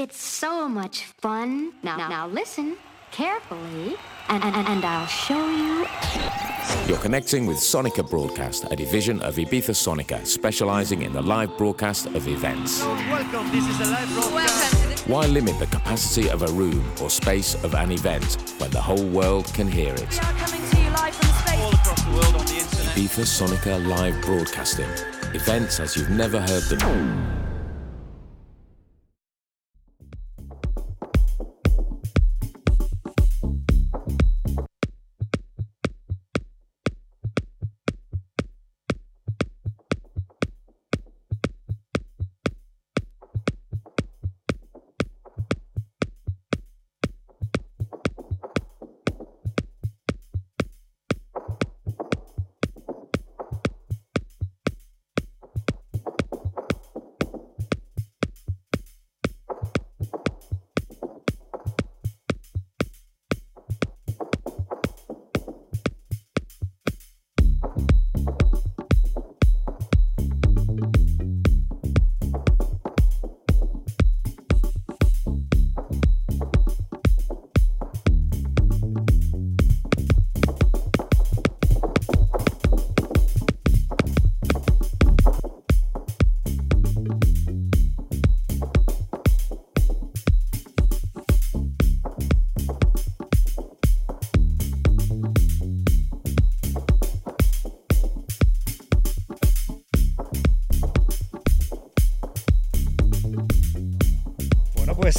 It's so much fun. Now, now listen carefully, and, and, and I'll show you. You're connecting with Sonica Broadcast, a division of Ibiza Sonica, specializing in the live broadcast of events. Welcome, this is a live broadcast. Why limit the capacity of a room or space of an event when the whole world can hear it? We are coming to you live from space. All across the world on the internet. Ibiza Sonica Live Broadcasting. Events as you've never heard them.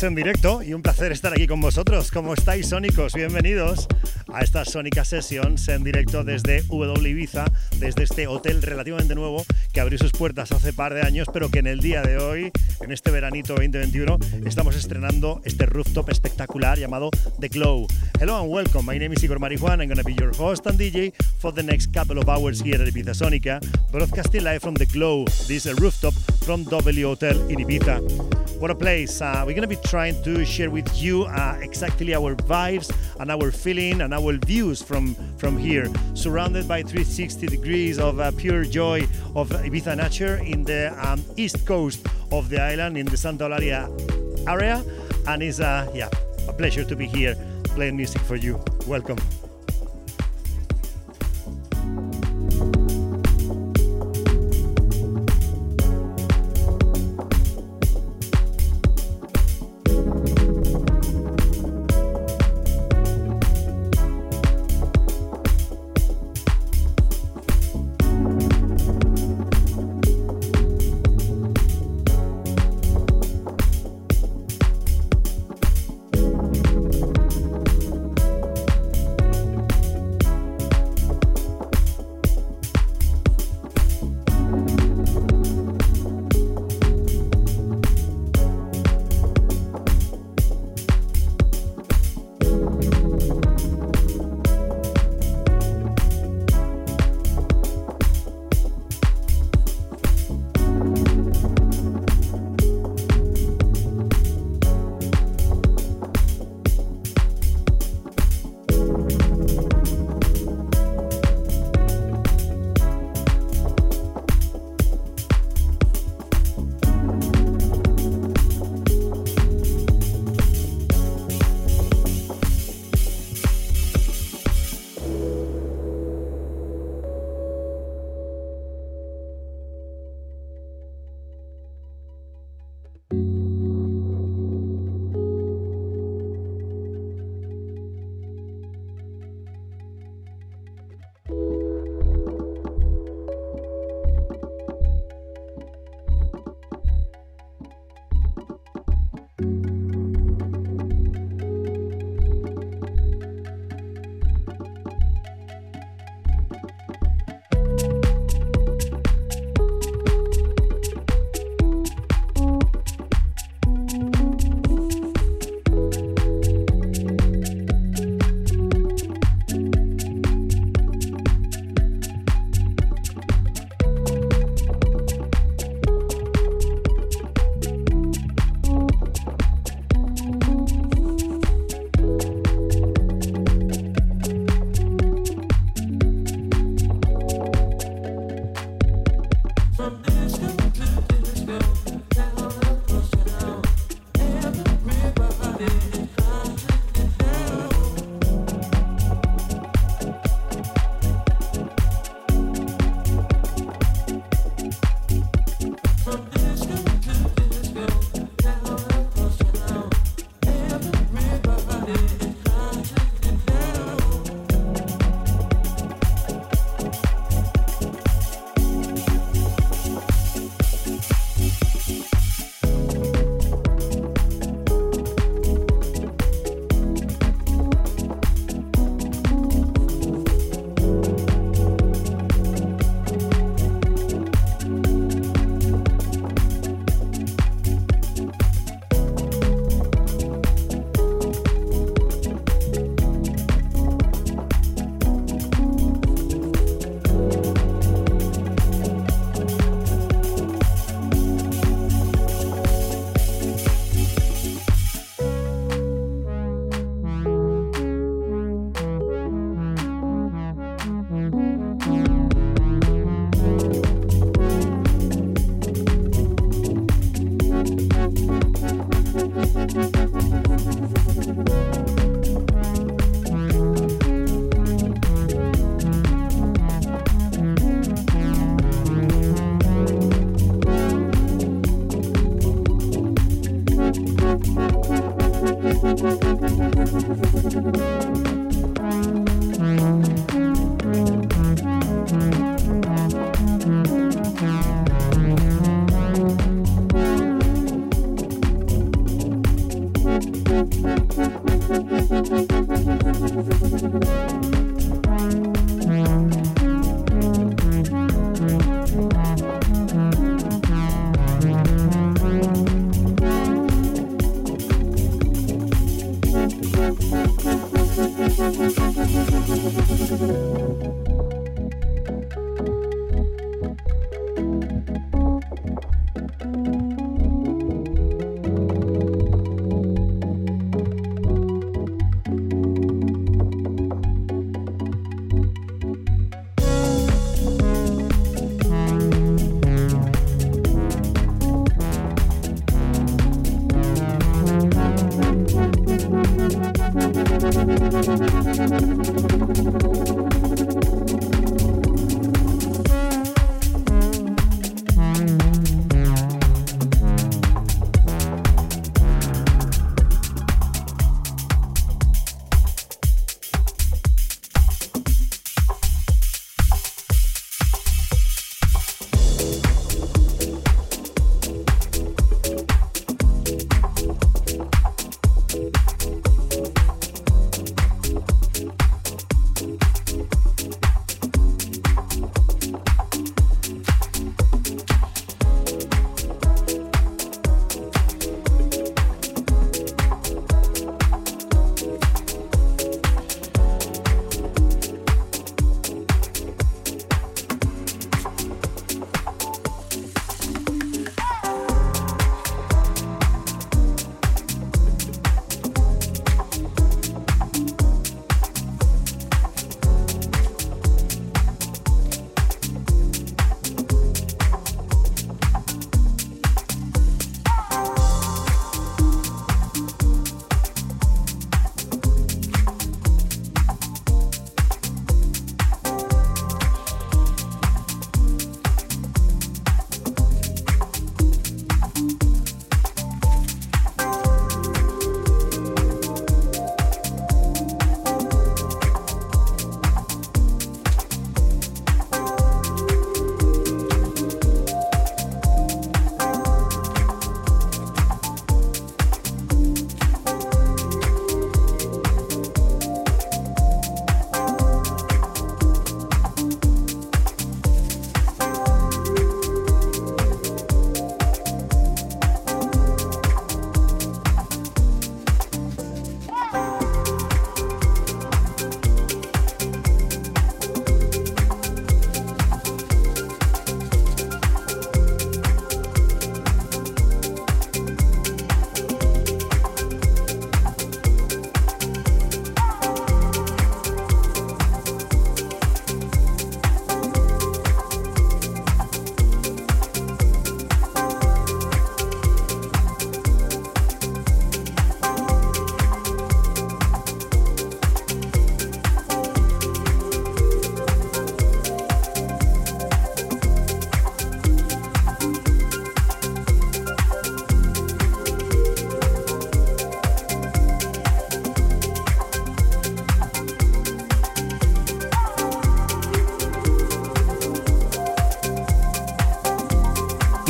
En directo y un placer estar aquí con vosotros. ¿Cómo estáis, sónicos? Bienvenidos a esta Sónica Sessions en directo desde W Ibiza, desde este hotel relativamente nuevo que abrió sus puertas hace par de años, pero que en el día de hoy, en este veranito 2021, estamos estrenando este rooftop espectacular llamado The Glow. Hello and welcome. My name is Igor Marijuana. I'm going to be your host and DJ for the next couple of hours here at Ibiza Sonica, broadcasting live from The Glow, this rooftop from W Hotel in Ibiza. What a place. Uh, we're going to be trying to share with you uh, exactly our vibes and our feeling and our views from, from here, surrounded by 360 degrees of uh, pure joy of Ibiza nature in the um, east coast of the island in the Santa Eulalia area. And it's uh, yeah, a pleasure to be here playing music for you. Welcome.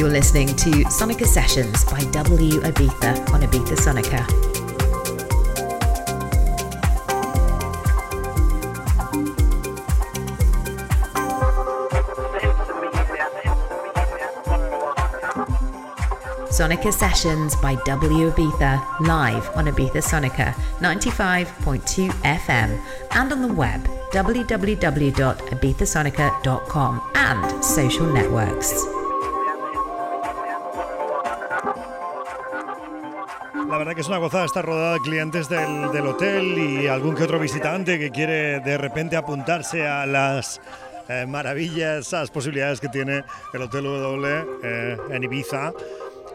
Listening to Sonica Sessions by W Ibiza on Ibiza Sonica. Sonica Sessions by W Ibiza live on Ibiza Sonica 95.2 FM and on the web www.ibizasonica.com and social networks. Es una gozada estar rodada de clientes del, hotel y algún que otro visitante que quiere de repente apuntarse a las eh, maravillas, a las posibilidades que tiene el Hotel W eh, en Ibiza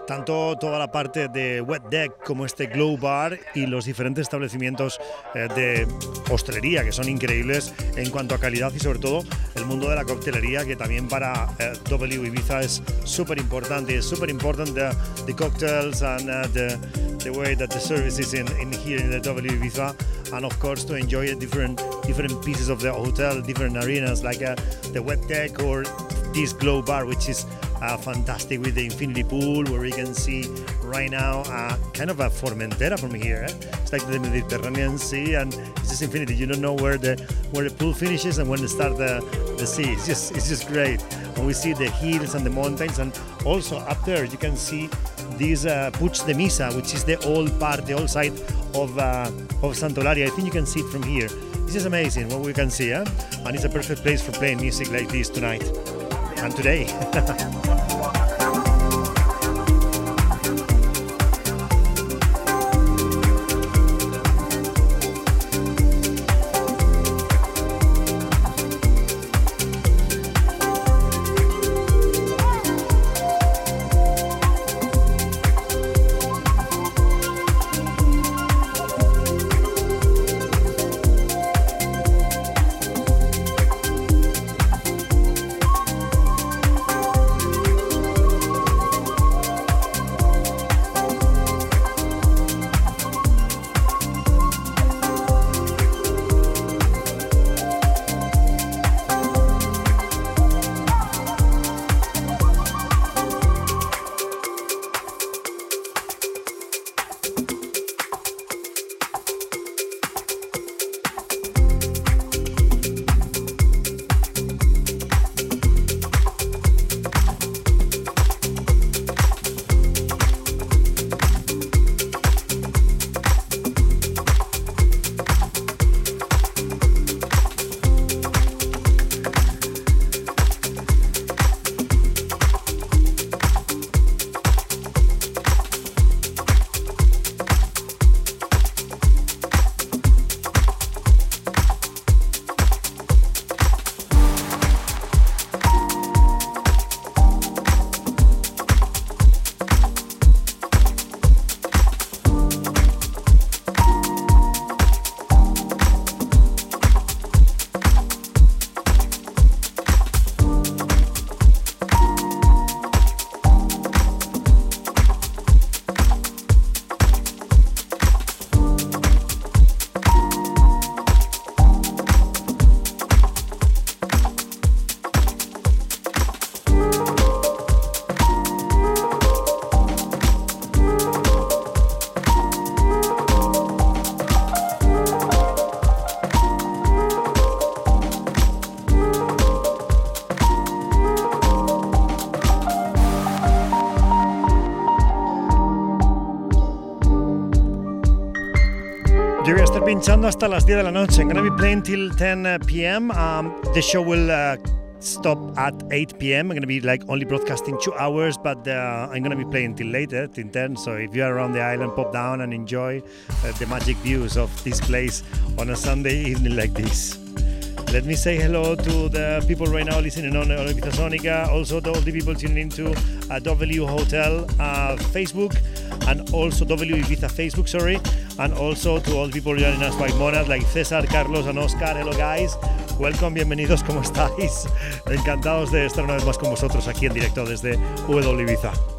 tanto toda la parte de wet deck como este glow bar y los diferentes establecimientos eh, de hostelería que son increíbles en cuanto a calidad y sobre todo el mundo de la coctelería que también para eh, W es súper importante. Es súper importante the, cocktails and uh, the, the way that the service is in, in here in the W Ibiza and of course to enjoy different different pieces of the hotel, different arenas like uh, the wet deck or this glow bar which is uh, fantastic with the infinity pool where we can see right now uh, kind of a Formentera from here. Eh? It's like the Mediterranean Sea and it's just infinity. You don't know where the where the pool finishes and when to start the, the sea. It's just it's just great. And we see the hills and the mountains and also up there you can see this uh, de Misa, which is the old part, the old side of uh, of Santolaria. I think you can see it from here. This is amazing what we can see, eh? and it's a perfect place for playing music like this tonight and today. pinchando hasta las 10 de la noche. Till 10 uh, p.m. Um, the show will uh, stop at 8 p.m. I'm gonna be like only broadcasting two hours, but uh, I'm gonna be playing till later, till 10. So if you're around the island, pop down and enjoy uh, the magic views of this place on a Sunday evening like this. Let me say hello to the people right now listening on Ibiza Sonica, also to all the people tuning into uh, W Hotel uh, Facebook and also W Ibiza Facebook, sorry and also to all people joining us by Monad, like César, Carlos, and Oscar. Hello, guys. Welcome, bienvenidos, ¿cómo estáis? Encantados de estar una vez más con vosotros aquí en directo desde W.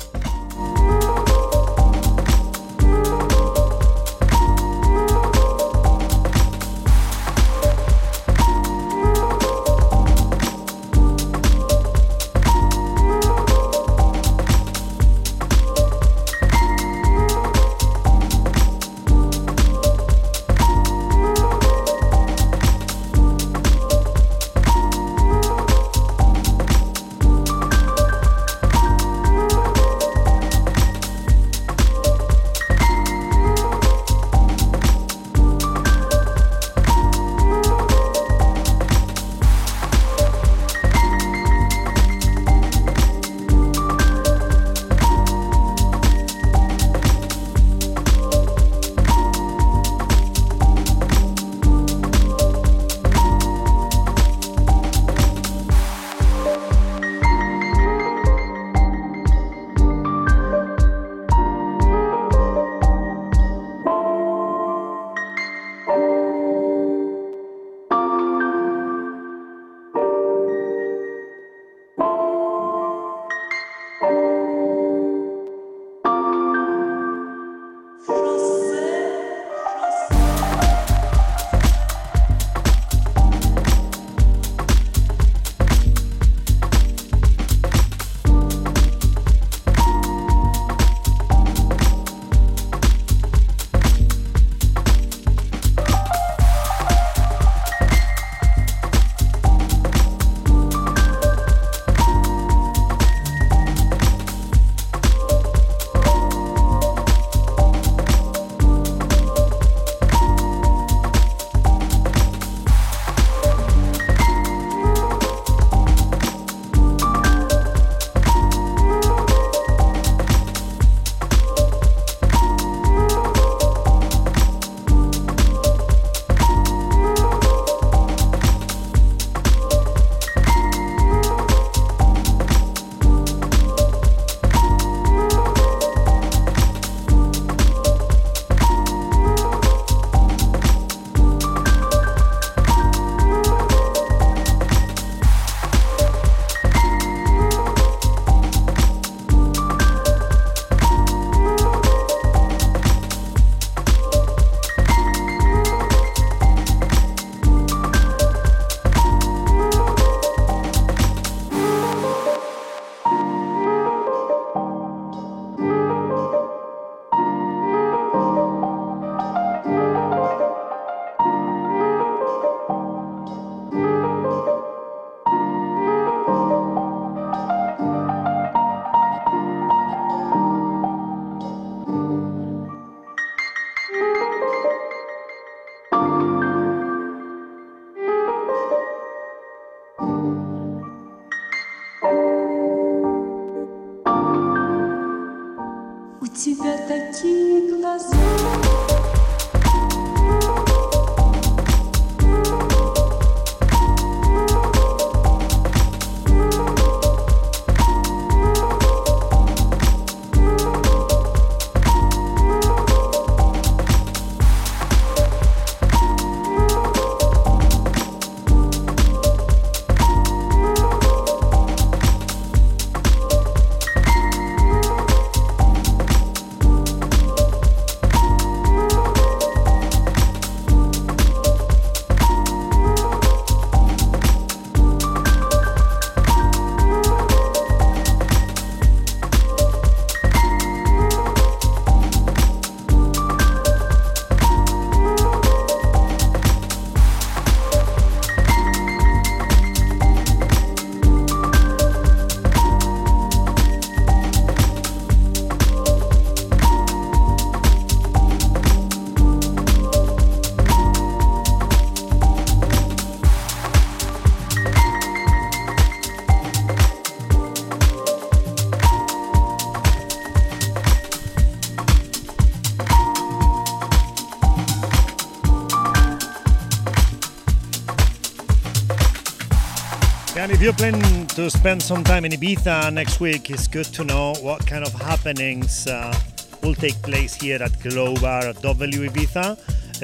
you're planning to spend some time in Ibiza next week, it's good to know what kind of happenings uh, will take place here at Glowbar W Ibiza,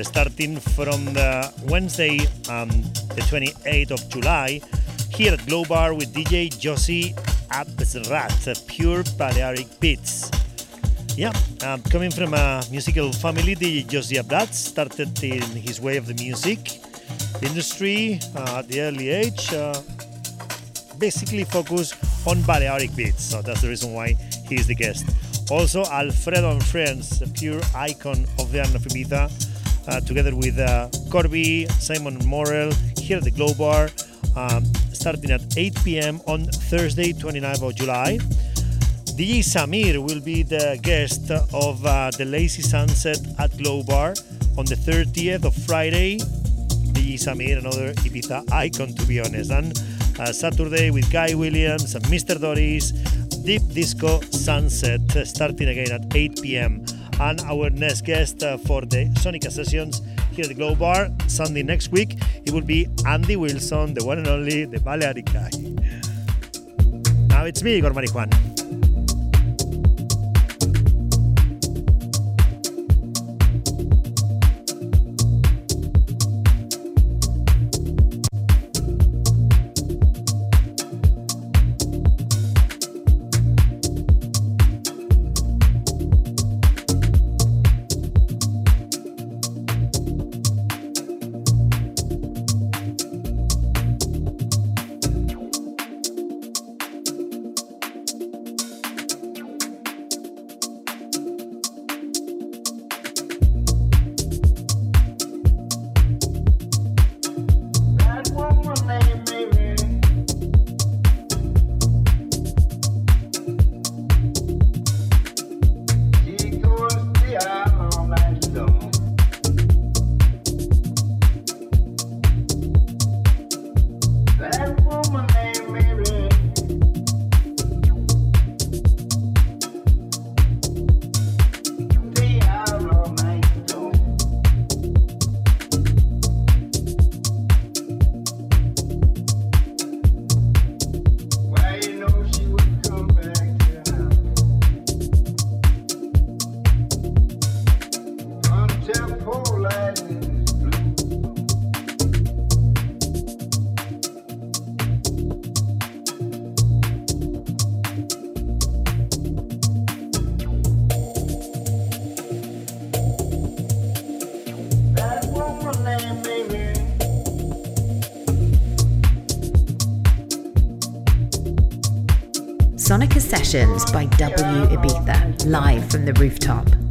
starting from the Wednesday, um, the 28th of July, here at Glowbar with DJ Josie Abzrat, pure Balearic beats. Yeah, um, coming from a musical family, DJ Josie Abzrat started in his way of the music industry uh, at the early age. Uh, basically focus on Balearic beats, so that's the reason why he's the guest. Also, Alfredo and Friends, a pure icon of the island of Ibiza, uh, together with uh, Corby, Simon Morel, here at the Glow Bar, um, starting at 8 pm on Thursday, 29th of July. DJ Samir will be the guest of uh, the Lazy Sunset at Glow Bar on the 30th of Friday. DJ Samir, another Ibiza icon to be honest. And Saturday with Guy Williams and Mr. Doris, Deep Disco Sunset, uh, starting again at 8 pm. And our next guest uh, for the Sonica sessions here at the Glow Bar, Sunday next week, it will be Andy Wilson, the one and only, the Balearic guy. Now it's me, Igor Marijuan. Sessions by W Ibiza, live from the rooftop.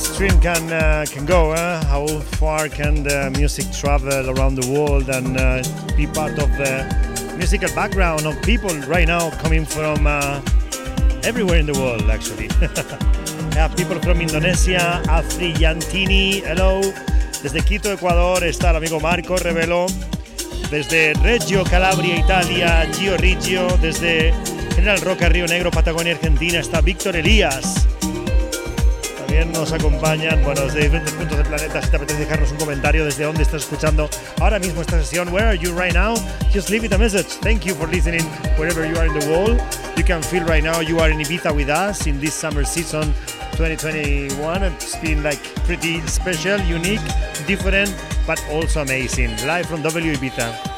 Stream can uh, can go. Uh, how far can the music travel around the world and uh, be part of the musical background of people right now coming from uh, everywhere in the world, actually. have people from Indonesia, Afri Yantini, hello. Desde Quito, Ecuador, está el amigo Marco Revelo. Desde Reggio, Calabria, Italia, Gio Riggio. Desde General Roca, Río Negro, Patagonia, Argentina, está Víctor Elías. También nos acompañan, bueno, desde diferentes puntos del planeta. Si te apetece dejarnos un comentario desde dónde estás escuchando ahora mismo esta sesión. Where are you right now? Just leave it a message. Thank you for listening wherever you are in the world. You can feel right now you are in Ibiza with us in this summer season 2021. It's been like pretty special, unique, different, but also amazing. Live from W Ibiza.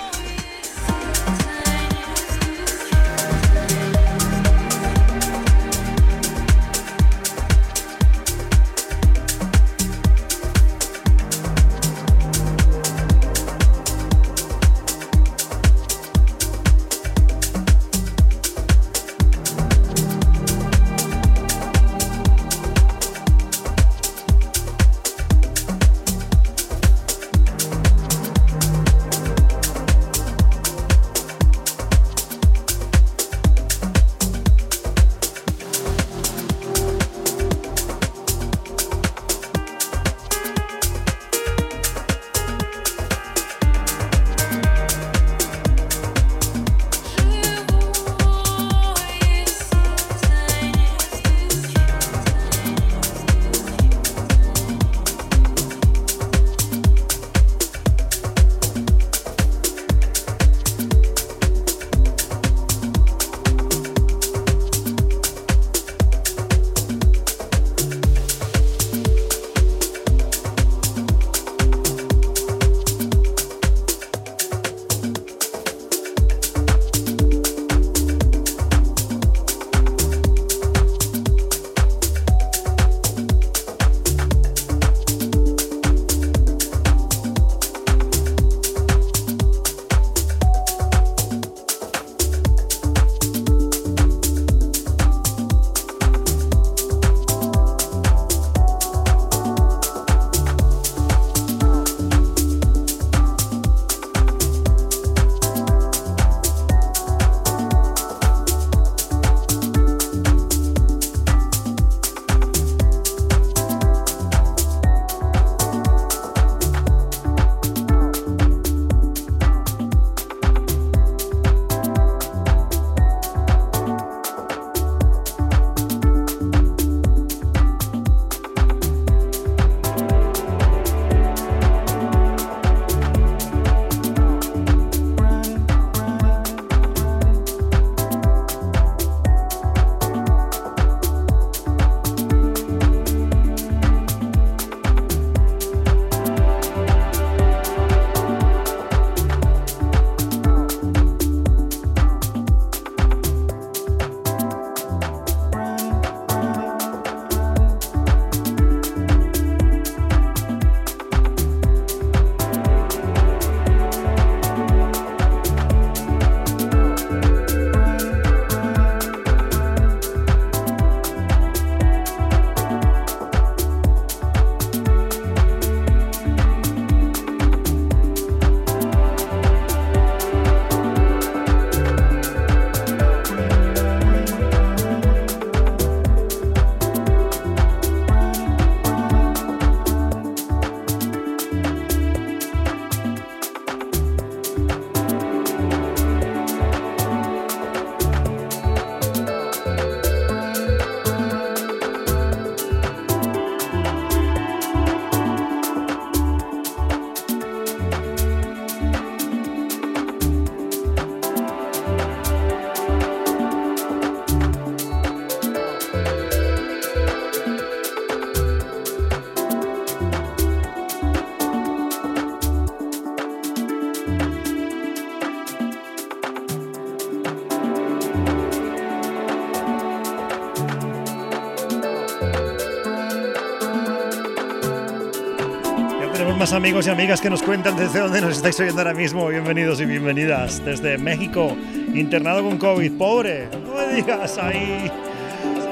Amigos y amigas que nos cuentan desde dónde nos estáis oyendo ahora mismo. Bienvenidos y bienvenidas desde México, internado con COVID. Pobre, no me digas ahí.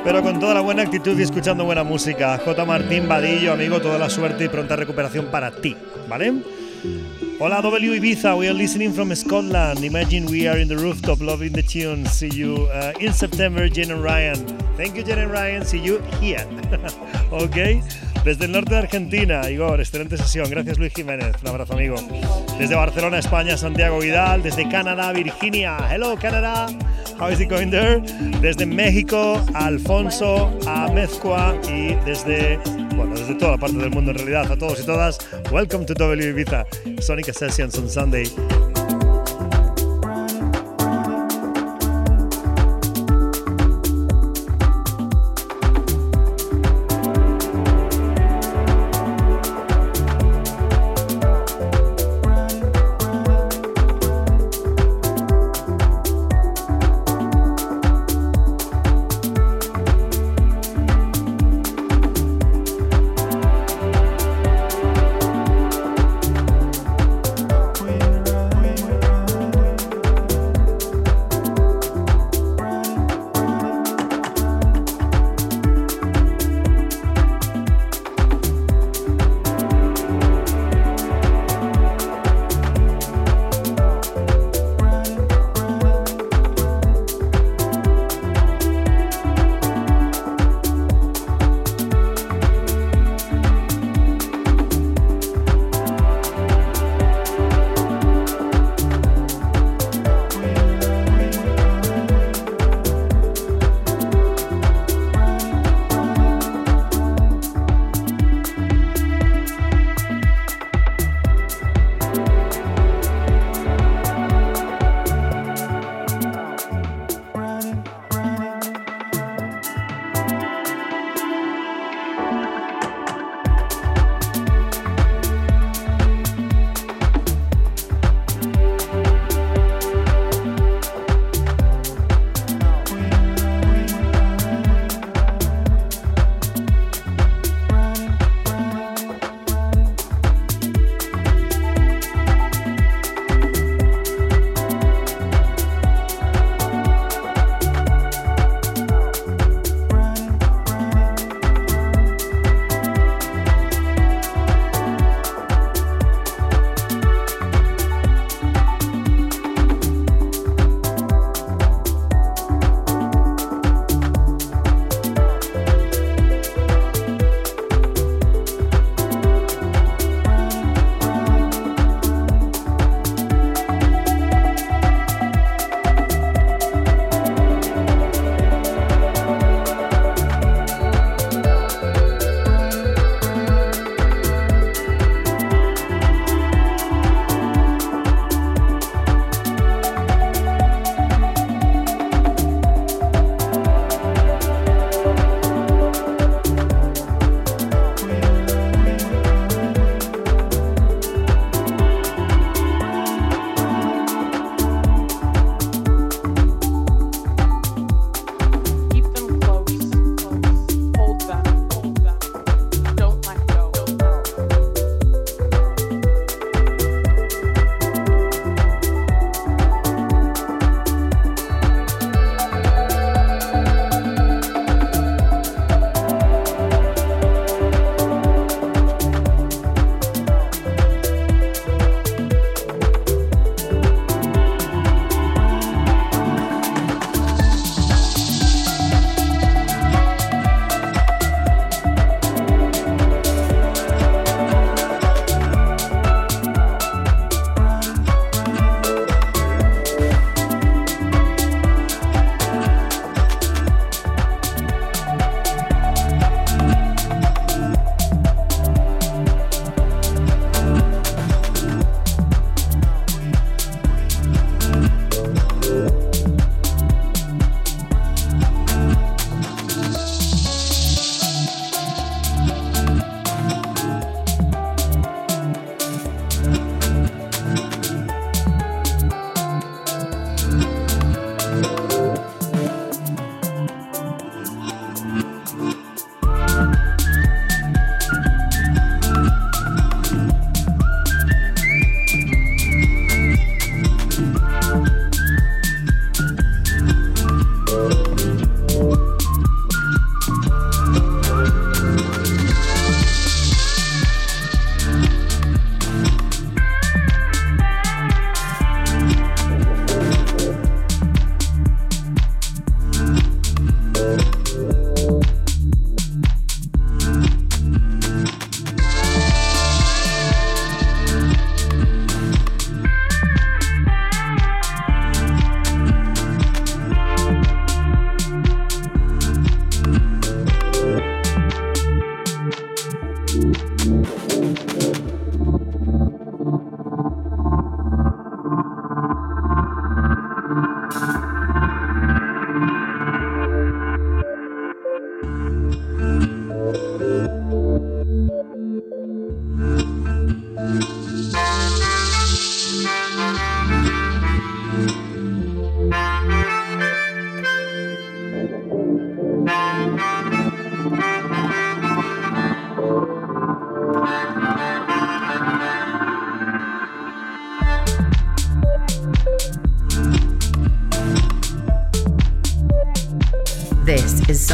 pero con toda la buena actitud y escuchando buena música. J. Martín Vadillo, amigo, toda la suerte y pronta recuperación para ti, ¿vale? Hola W Ibiza, we are listening from Scotland. Imagine we are in the rooftop loving the tune. See you uh, in September, Jen and Ryan. Thank you, Jen and Ryan. See you here. ok. Desde el norte de Argentina, Igor, excelente sesión. Gracias, Luis Jiménez. Un abrazo, amigo. Desde Barcelona, España, Santiago Vidal. Desde Canadá, Virginia. Hello, Canadá. How is it going there? Desde México, Alfonso, a Mezcua y desde, bueno, desde toda la parte del mundo en realidad, a todos y todas. Welcome to W Ibiza, Sonic Sessions on Sunday.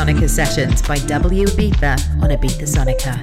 Sonica Sessions by W Ibiza on Ibiza Sonica.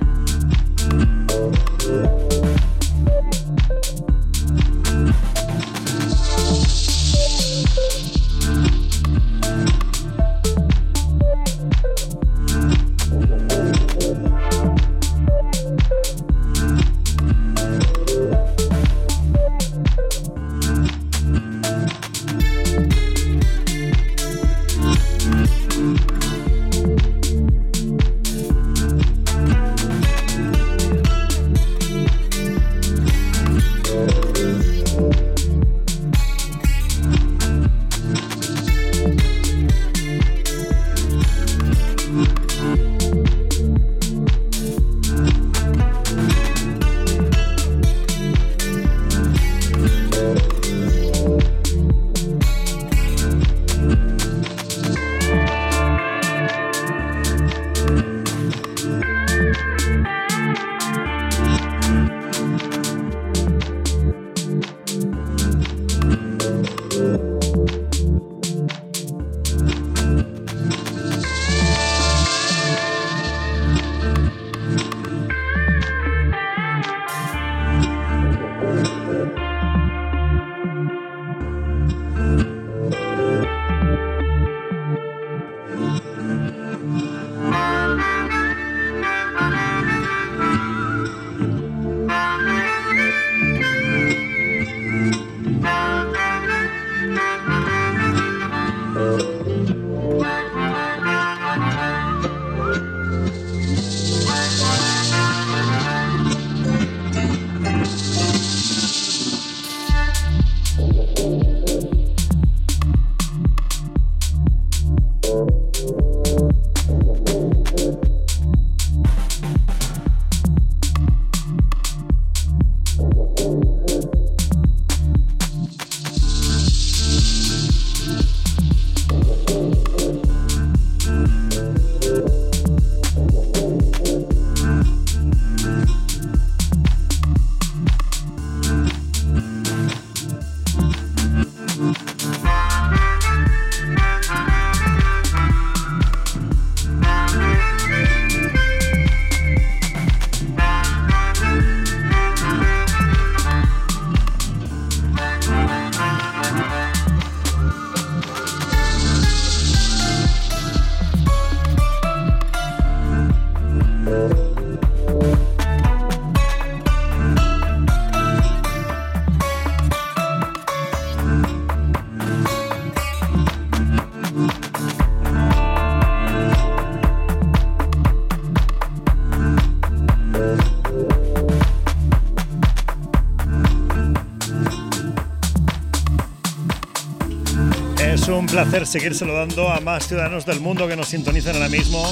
Placer seguir saludando a más ciudadanos del mundo que nos sintonizan ahora mismo.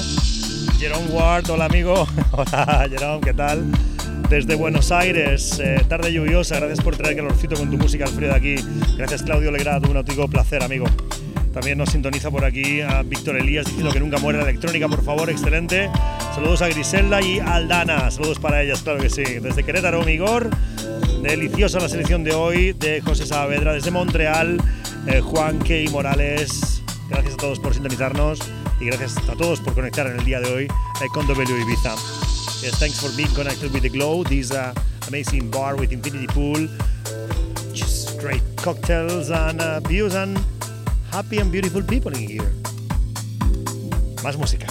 Jerome Ward, hola amigo. Hola Jerome, ¿qué tal? Desde Buenos Aires, eh, tarde lluviosa, gracias por traer calorcito con tu música al frío de aquí. Gracias Claudio Legrado, un auténtico placer amigo. También nos sintoniza por aquí a Víctor Elías diciendo que nunca muere la electrónica, por favor, excelente. Saludos a Griselda y Aldana, saludos para ellas, claro que sí. Desde Querétaro, Migor, deliciosa la selección de hoy de José Saavedra, desde Montreal. Eh, Juan Key Morales. Gracias a todos por sintonizarnos y gracias a todos por conectar en el día de hoy eh, con W Ibiza. Yes, thanks for being connected with the Glow, this uh, amazing bar with infinity pool, just great cocktails and uh, views and happy and beautiful people in here. Más música.